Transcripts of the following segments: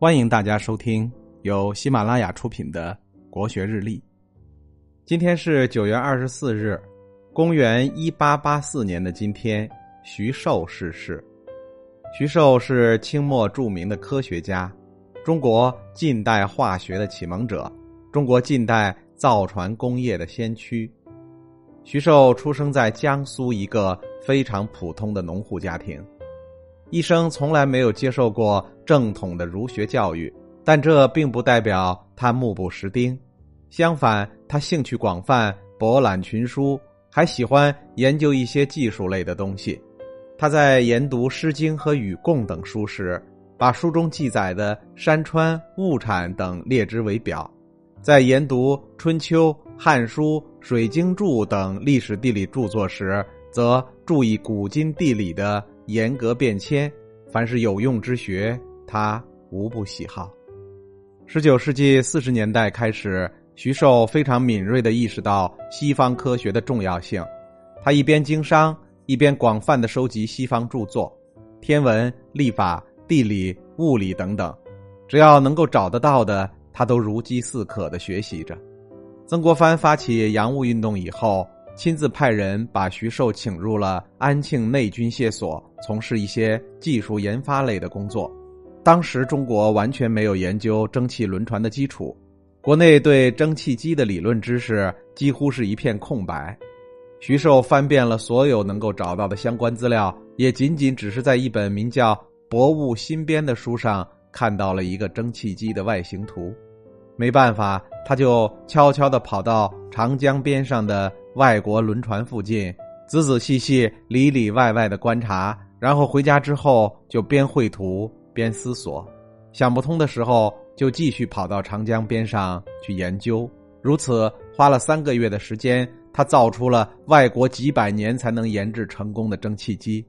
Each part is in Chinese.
欢迎大家收听由喜马拉雅出品的《国学日历》。今天是九月二十四日，公元一八八四年的今天，徐寿逝世。徐寿是清末著名的科学家，中国近代化学的启蒙者，中国近代造船工业的先驱。徐寿出生在江苏一个非常普通的农户家庭。一生从来没有接受过正统的儒学教育，但这并不代表他目不识丁。相反，他兴趣广泛，博览群书，还喜欢研究一些技术类的东西。他在研读《诗经》和《禹贡》等书时，把书中记载的山川、物产等列之为表；在研读《春秋》《汉书》《水经注》等历史地理著作时，则注意古今地理的。严格变迁，凡是有用之学，他无不喜好。十九世纪四十年代开始，徐寿非常敏锐的意识到西方科学的重要性。他一边经商，一边广泛的收集西方著作，天文、历法、地理、物理等等，只要能够找得到的，他都如饥似渴的学习着。曾国藩发起洋务运动以后。亲自派人把徐寿请入了安庆内军械所，从事一些技术研发类的工作。当时中国完全没有研究蒸汽轮船的基础，国内对蒸汽机的理论知识几乎是一片空白。徐寿翻遍了所有能够找到的相关资料，也仅仅只是在一本名叫《博物新编》的书上看到了一个蒸汽机的外形图。没办法，他就悄悄地跑到长江边上的外国轮船附近，仔仔细细、里里外外的观察，然后回家之后就边绘图边思索，想不通的时候就继续跑到长江边上去研究。如此花了三个月的时间，他造出了外国几百年才能研制成功的蒸汽机。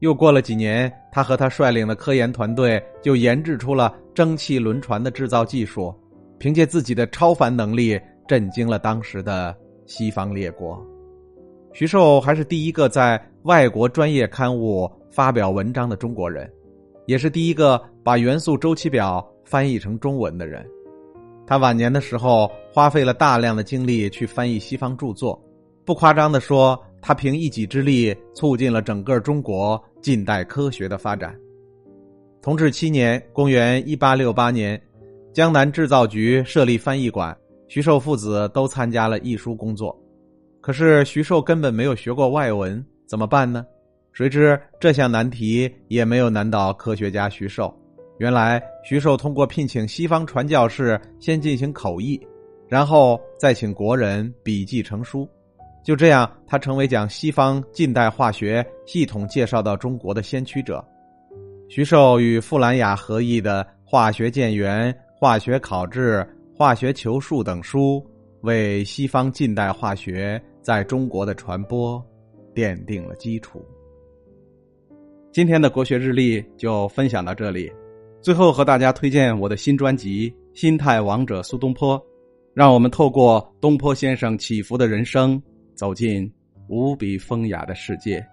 又过了几年，他和他率领的科研团队就研制出了蒸汽轮船的制造技术。凭借自己的超凡能力，震惊了当时的西方列国。徐寿还是第一个在外国专业刊物发表文章的中国人，也是第一个把元素周期表翻译成中文的人。他晚年的时候花费了大量的精力去翻译西方著作，不夸张的说，他凭一己之力促进了整个中国近代科学的发展。同治七年（公元一八六八年）。江南制造局设立翻译馆，徐寿父子都参加了译书工作。可是徐寿根本没有学过外文，怎么办呢？谁知这项难题也没有难倒科学家徐寿。原来徐寿通过聘请西方传教士先进行口译，然后再请国人笔记成书，就这样他成为将西方近代化学系统介绍到中国的先驱者。徐寿与傅兰雅合译的《化学建元》。化学考制、化学求术等书，为西方近代化学在中国的传播奠定了基础。今天的国学日历就分享到这里，最后和大家推荐我的新专辑《心态王者苏东坡》，让我们透过东坡先生起伏的人生，走进无比风雅的世界。